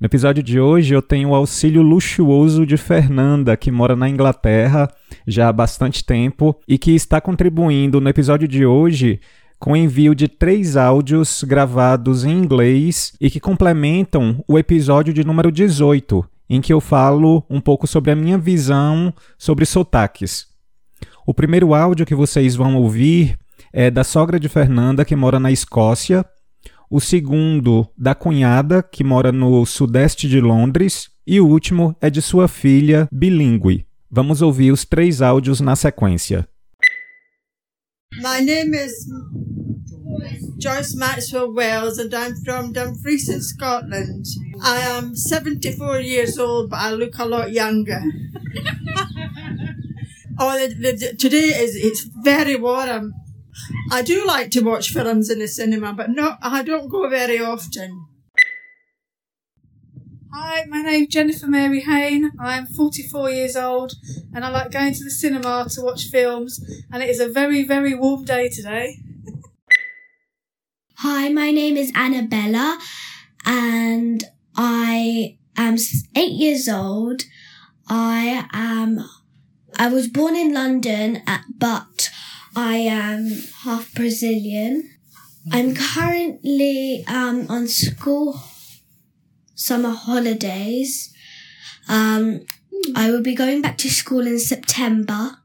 No episódio de hoje eu tenho o auxílio luxuoso de Fernanda, que mora na Inglaterra já há bastante tempo e que está contribuindo no episódio de hoje com o envio de três áudios gravados em inglês e que complementam o episódio de número 18, em que eu falo um pouco sobre a minha visão sobre sotaques. O primeiro áudio que vocês vão ouvir é da sogra de Fernanda, que mora na Escócia, o segundo da cunhada, que mora no sudeste de Londres, e o último é de sua filha, bilíngue. Vamos ouvir os três áudios na sequência. My name is Joyce Maxwell Wells and I'm from Dumfries in Scotland. I am 74 years old but I look a lot younger. oh, the, the, today is it's very warm. I do like to watch films in the cinema, but not. I don't go very often. Hi, my name's Jennifer Mary Hain. I am 44 years old and I like going to the cinema to watch films, and it is a very, very warm day today. Hi, my name is Annabella and I am eight years old. I am, I was born in London, uh, but I am half Brazilian. I'm currently um, on school summer holidays. Um, I will be going back to school in September.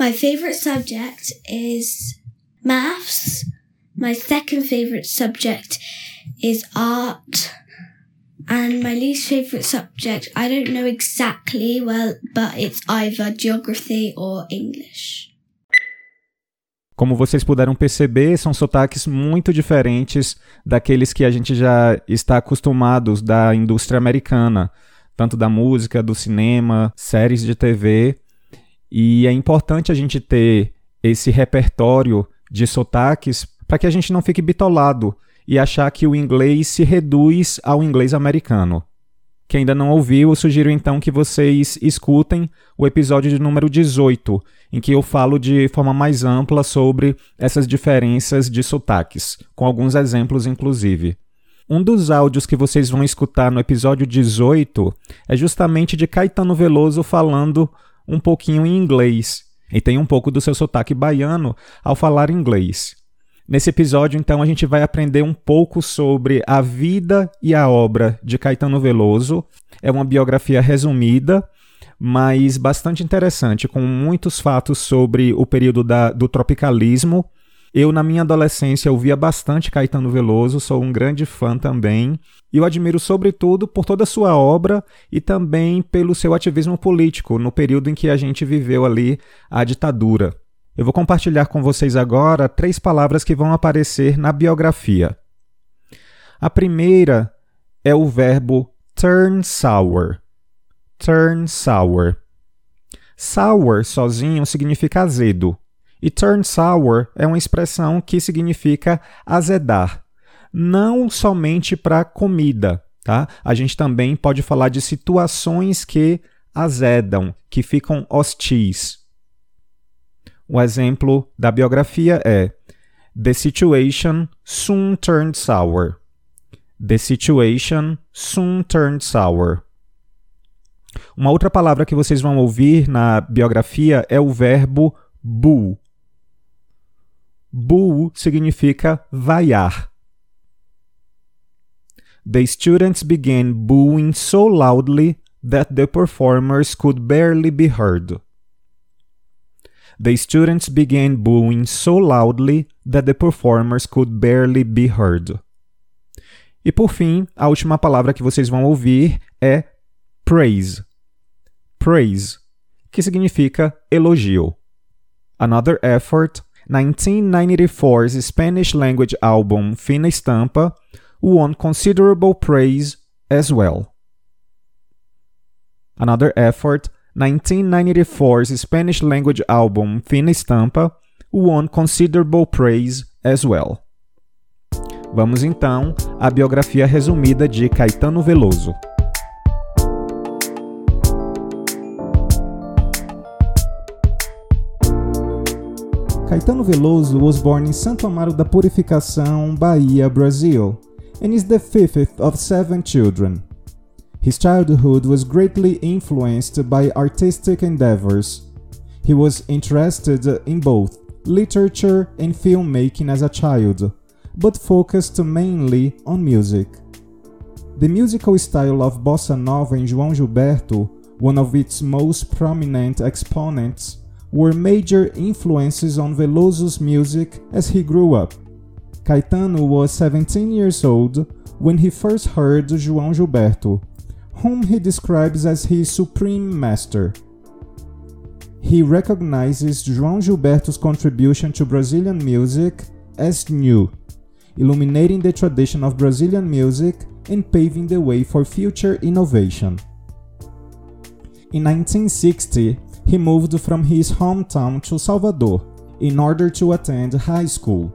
My favourite subject is maths. My second favourite subject is art. And my least favourite subject, I don't know exactly well, but it's either geography or English. Como vocês puderam perceber, são sotaques muito diferentes daqueles que a gente já está acostumados da indústria americana, tanto da música, do cinema, séries de TV. E é importante a gente ter esse repertório de sotaques para que a gente não fique bitolado e achar que o inglês se reduz ao inglês americano. Quem ainda não ouviu, eu sugiro então que vocês escutem o episódio de número 18, em que eu falo de forma mais ampla sobre essas diferenças de sotaques, com alguns exemplos inclusive. Um dos áudios que vocês vão escutar no episódio 18 é justamente de Caetano Veloso falando um pouquinho em inglês, e tem um pouco do seu sotaque baiano ao falar inglês. Nesse episódio, então, a gente vai aprender um pouco sobre a vida e a obra de Caetano Veloso. É uma biografia resumida, mas bastante interessante, com muitos fatos sobre o período da, do tropicalismo. Eu, na minha adolescência, ouvia bastante Caetano Veloso, sou um grande fã também, e o admiro sobretudo por toda a sua obra e também pelo seu ativismo político no período em que a gente viveu ali a ditadura. Eu vou compartilhar com vocês agora três palavras que vão aparecer na biografia. A primeira é o verbo turn sour. Turn sour. Sour sozinho significa azedo, e turn sour é uma expressão que significa azedar, não somente para comida, tá? A gente também pode falar de situações que azedam, que ficam hostis. Um exemplo da biografia é The situation soon turned sour. The situation soon turned sour. Uma outra palavra que vocês vão ouvir na biografia é o verbo boo. Boo significa vaiar. The students began booing so loudly that the performers could barely be heard. The students began booing so loudly that the performers could barely be heard. E por fim, a última palavra que vocês vão ouvir é praise. Praise, que significa elogio. Another Effort, 1994's Spanish language album Fina Estampa, won considerable praise as well. Another Effort, 1994's Spanish language album Fina Estampa, won considerable praise as well. Vamos então à biografia resumida de Caetano Veloso. Caetano Veloso was born in Santo Amaro da Purificação, Bahia, Brazil, and is the fifth of seven children. His childhood was greatly influenced by artistic endeavors. He was interested in both literature and filmmaking as a child, but focused mainly on music. The musical style of bossa nova and João Gilberto, one of its most prominent exponents, were major influences on Veloso's music as he grew up. Caetano was 17 years old when he first heard João Gilberto, whom he describes as his supreme master. He recognizes João Gilberto's contribution to Brazilian music as new, illuminating the tradition of Brazilian music and paving the way for future innovation. In 1960, he moved from his hometown to Salvador in order to attend high school.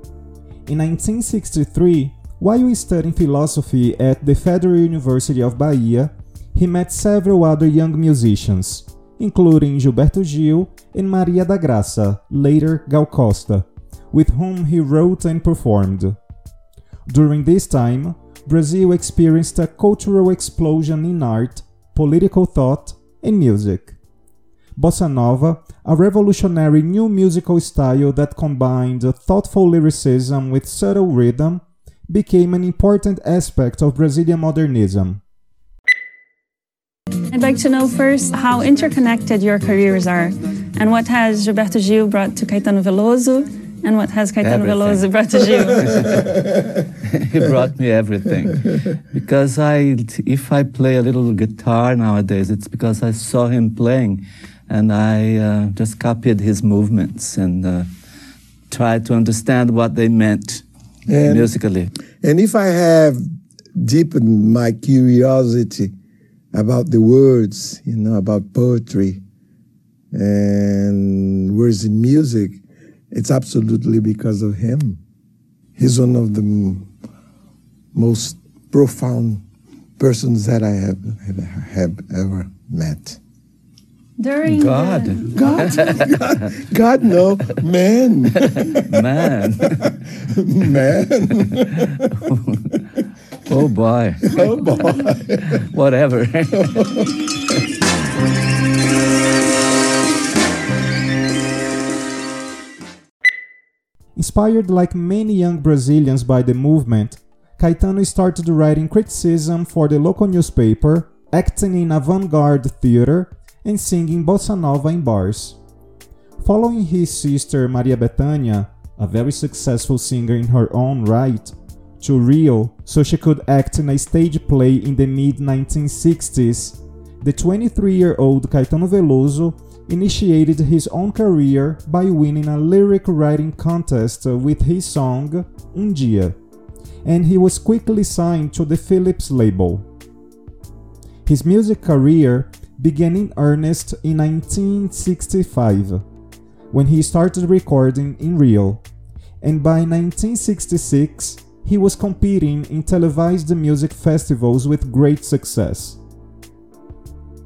In 1963, while studying philosophy at the Federal University of Bahia, he met several other young musicians, including Gilberto Gil and Maria da Graça, later Gal Costa, with whom he wrote and performed. During this time, Brazil experienced a cultural explosion in art, political thought, and music. Bossa Nova, a revolutionary new musical style that combined thoughtful lyricism with subtle rhythm, became an important aspect of Brazilian modernism. I'd like to know first how interconnected your careers are and what has Gilberto Gil brought to Caetano Veloso and what has Caetano everything. Veloso brought to Gil? he brought me everything. Because I, if I play a little guitar nowadays, it's because I saw him playing and I uh, just copied his movements and uh, tried to understand what they meant and, musically. And if I have deepened my curiosity about the words, you know, about poetry and words in music, it's absolutely because of him. He's one of the most profound persons that I have, have, have ever met. During God. The... God. God. God, no. Man. Man. Man. oh, boy. Oh, boy. Whatever. Inspired like many young Brazilians by the movement, Caetano started writing criticism for the local newspaper, acting in avant-garde theater, and singing bossa nova in bars. Following his sister Maria Bethânia, a very successful singer in her own right, to Rio so she could act in a stage play in the mid 1960s, the 23 year old Caetano Veloso initiated his own career by winning a lyric writing contest with his song Um Dia, and he was quickly signed to the Philips label. His music career began in earnest in 1965, when he started recording in Rio, and by 1966 he was competing in televised music festivals with great success.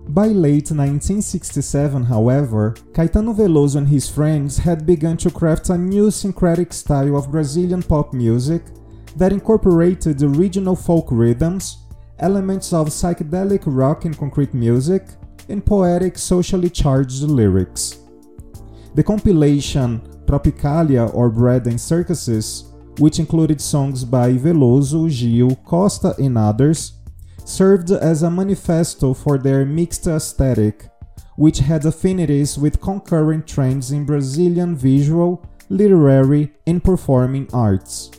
By late 1967, however, Caetano Veloso and his friends had begun to craft a new syncretic style of Brazilian pop music that incorporated regional folk rhythms, elements of psychedelic rock and concrete music, and poetic, socially charged lyrics. The compilation Tropicalia or Bread and Circuses, which included songs by Veloso, Gil, Costa, and others, served as a manifesto for their mixed aesthetic, which had affinities with concurrent trends in Brazilian visual, literary, and performing arts.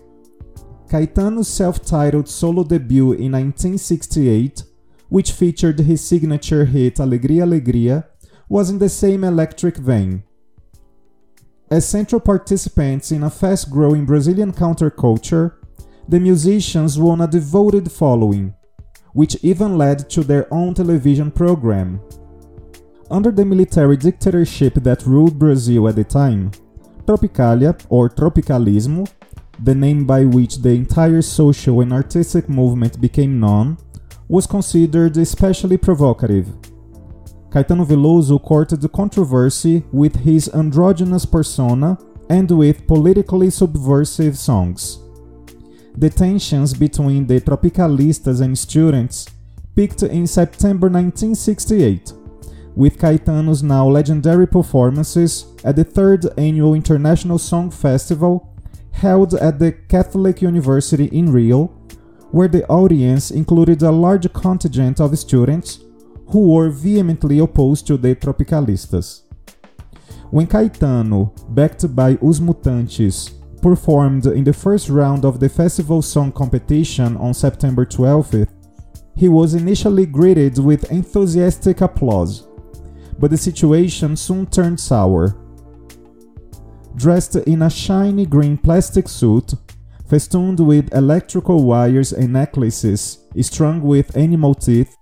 Caetano's self titled solo debut in 1968 which featured his signature hit Alegria Alegria, was in the same electric vein. As central participants in a fast growing Brazilian counterculture, the musicians won a devoted following, which even led to their own television program, under the military dictatorship that ruled Brazil at the time, Tropicalia, or Tropicalismo, the name by which the entire social and artistic movement became known, was considered especially provocative. Caetano Veloso courted controversy with his androgynous persona and with politically subversive songs. The tensions between the Tropicalistas and students peaked in September 1968, with Caetano's now legendary performances at the third annual International Song Festival held at the Catholic University in Rio, where the audience included a large contingent of students who were vehemently opposed to the Tropicalistas. When Caetano, backed by Os Mutantes, performed in the first round of the festival song competition on September 12th, he was initially greeted with enthusiastic applause, but the situation soon turned sour. Dressed in a shiny green plastic suit, festooned with electrical wires and necklaces strung with animal teeth,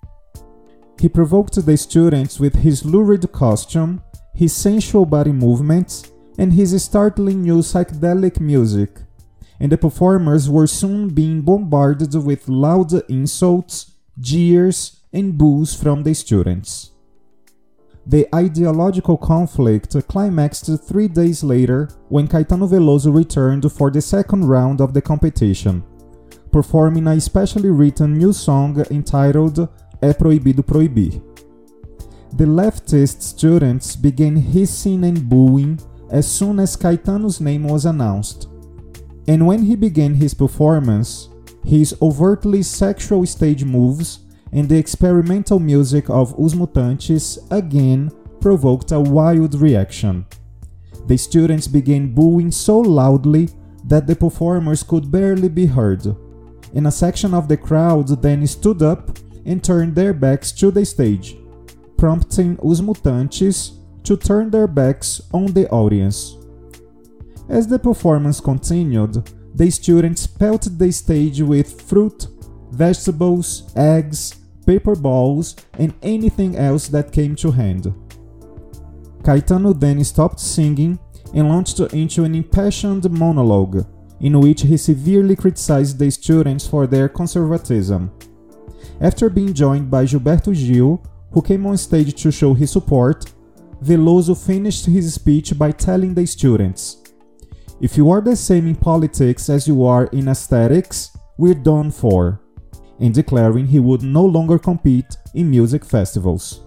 he provoked the students with his lurid costume, his sensual body movements, and his startling new psychedelic music, and the performers were soon being bombarded with loud insults, jeers, and boos from the students. The ideological conflict climaxed three days later when Caetano Veloso returned for the second round of the competition, performing a specially written new song entitled É Proibido Proibir. The leftist students began hissing and booing as soon as Caetano's name was announced. And when he began his performance, his overtly sexual stage moves and the experimental music of Os Mutantes again provoked a wild reaction. The students began booing so loudly that the performers could barely be heard, and a section of the crowd then stood up and turned their backs to the stage, prompting Os Mutantes to turn their backs on the audience. As the performance continued, the students pelted the stage with fruit, vegetables, eggs, paper balls, and anything else that came to hand. Caetano then stopped singing and launched into an impassioned monologue, in which he severely criticized the students for their conservatism. After being joined by Gilberto Gil, who came on stage to show his support, Veloso finished his speech by telling the students If you are the same in politics as you are in aesthetics, we're done for, and declaring he would no longer compete in music festivals.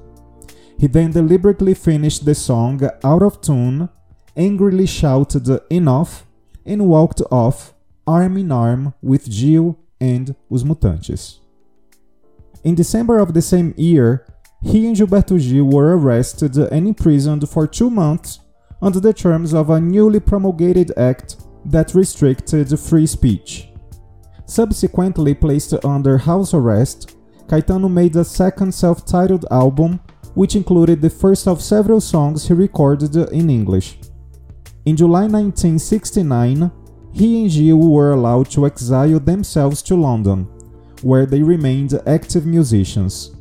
He then deliberately finished the song out of tune, angrily shouted enough, and walked off arm in arm with Gil and Os Mutantes. In December of the same year, he and Gilberto Gil were arrested and imprisoned for two months under the terms of a newly promulgated act that restricted free speech. Subsequently placed under house arrest, Caetano made a second self titled album, which included the first of several songs he recorded in English. In July 1969, he and Gil were allowed to exile themselves to London, where they remained active musicians.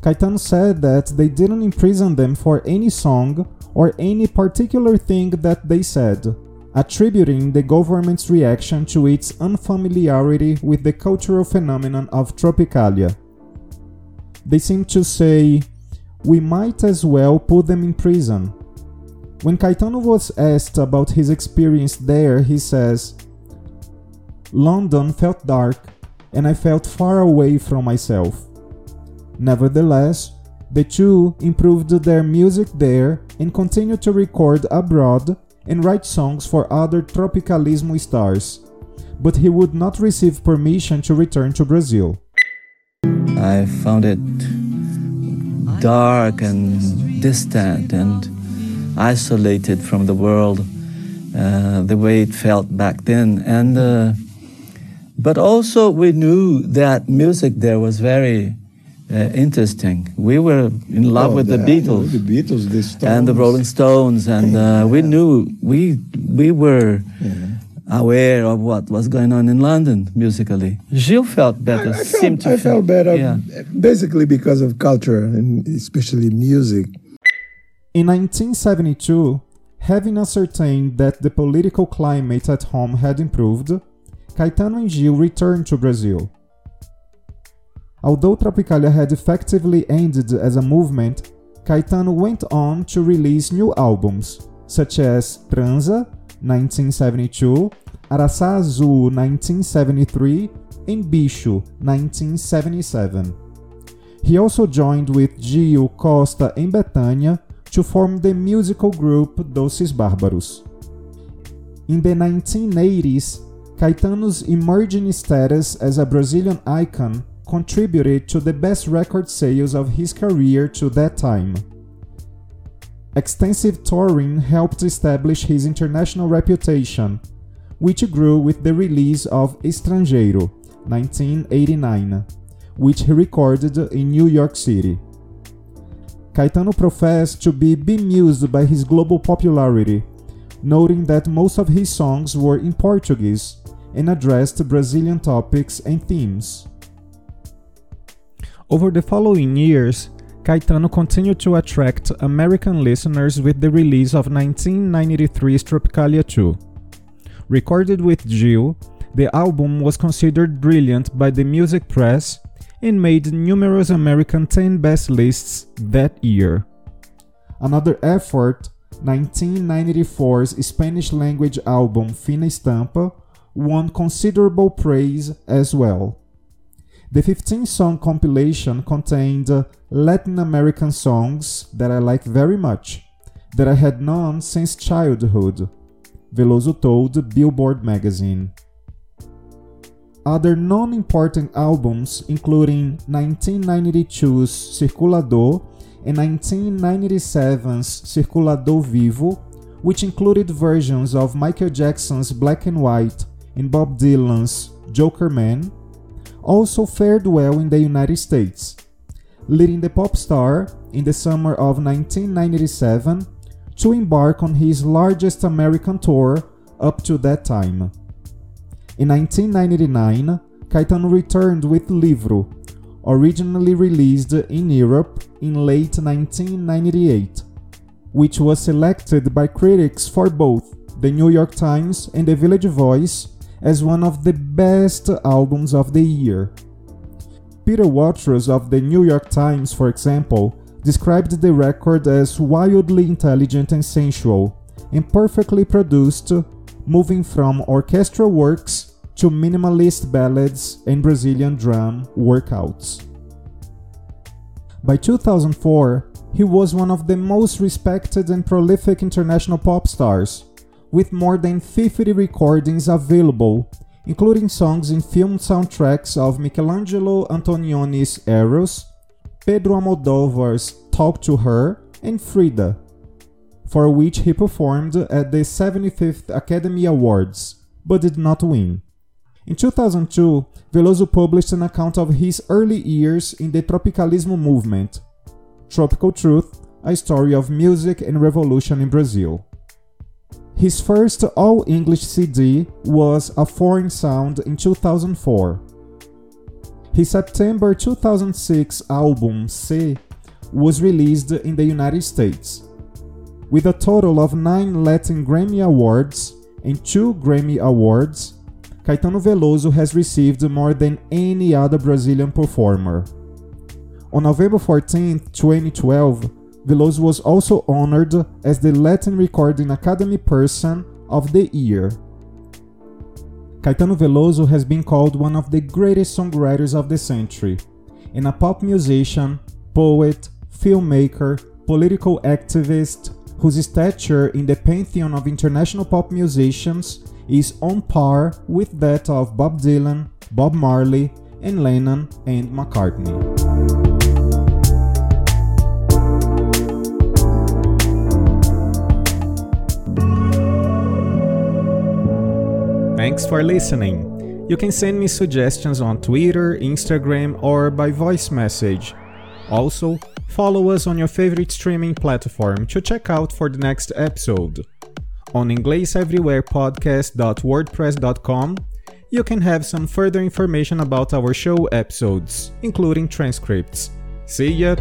Caetano said that they didn't imprison them for any song or any particular thing that they said, attributing the government's reaction to its unfamiliarity with the cultural phenomenon of Tropicalia. They seem to say, we might as well put them in prison. When Caetano was asked about his experience there, he says, London felt dark and I felt far away from myself. Nevertheless, the two improved their music there and continued to record abroad and write songs for other Tropicalismo stars, but he would not receive permission to return to Brazil. I found it dark and distant and isolated from the world, uh, the way it felt back then. And uh, but also we knew that music there was very uh, interesting. We were in love Oh, with the, the- Beatles, the Beatles, the and the Rolling Stones, and uh, we knew we we were aware of what was going on in London musically. Gil felt better. I, I seemed felt, to I felt better, Yeah. basically because of culture and especially music. In 1972, having ascertained that the political climate at home had improved, Caetano and Gil returned to Brazil. Although Tropicalia had effectively ended as a movement, Caetano went on to release new albums, such as Transa, 1972, Araçá Azul, 1973, and Bicho, 1977. He also joined with Gil Costa and Betânia to form the musical group Doces Bárbaros. In the 1980s, Caetano's emerging status as a Brazilian icon contributed to the best record sales of his career to that time. Extensive touring helped establish his international reputation, which grew with the release of Estrangeiro, 1989, which he recorded in New York City. Caetano professed to be bemused by his global popularity, noting that most of his songs were in Portuguese and addressed Brazilian topics and themes. Over the following years, Caetano continued to attract American listeners with the release of 1993's Tropicalia 2. Recorded with Gil, the album was considered brilliant by the music press and made numerous American 10 best lists that year. Another effort, 1994's Spanish language album Fina Estampa, won considerable praise as well. The 15 song compilation contained Latin American songs that I like very much, that I had known since childhood, Veloso told Billboard magazine. Other non important albums, including 1992's Circuladô and 1997's Circuladô Vivo, which included versions of Michael Jackson's Black and White and Bob Dylan's Jokerman, also fared well in the United States, leading the pop star in the summer of 1997 to embark on his largest American tour up to that time. In 1999, Caetano returned with Livro, originally released in Europe in late 1998, which was selected by critics for both the New York Times and the Village Voice as one of the best albums of the year. Peter Watrous of the New York Times, for example, described the record as wildly intelligent and sensual, and perfectly produced, moving from orchestral works to minimalist ballads and Brazilian drum workouts. By 2004, he was one of the most respected and prolific international pop stars, with more than 50 recordings available, including songs in film soundtracks of Michelangelo Antonioni's Eros, Pedro Almodóvar's Talk to Her, and Frida, for which he performed at the 75th Academy Awards, but did not win. In 2002, Veloso published an account of his early years in the Tropicalismo movement, Tropical Truth, a story of music and revolution in Brazil. His first all English CD was A Foreign Sound in 2004. His September 2006 album C was released in the United States. With a total of 9 Latin Grammy Awards and 2 Grammy Awards, Caetano Veloso has received more than any other Brazilian performer. On November 14, 2012, Veloso was also honored as the Latin Recording Academy Person of the Year. Caetano Veloso has been called one of the greatest songwriters of the century, and a pop musician, poet, filmmaker, political activist whose stature in the pantheon of international pop musicians is on par with that of Bob Dylan, Bob Marley, and Lennon and McCartney. Thanks for listening. You can send me suggestions on Twitter, Instagram, or by voice message. Also, follow us on your favorite streaming platform to check out for the next episode. On ingleseverywherepodcast.wordpress.com, you can have some further information about our show episodes, including transcripts. See ya!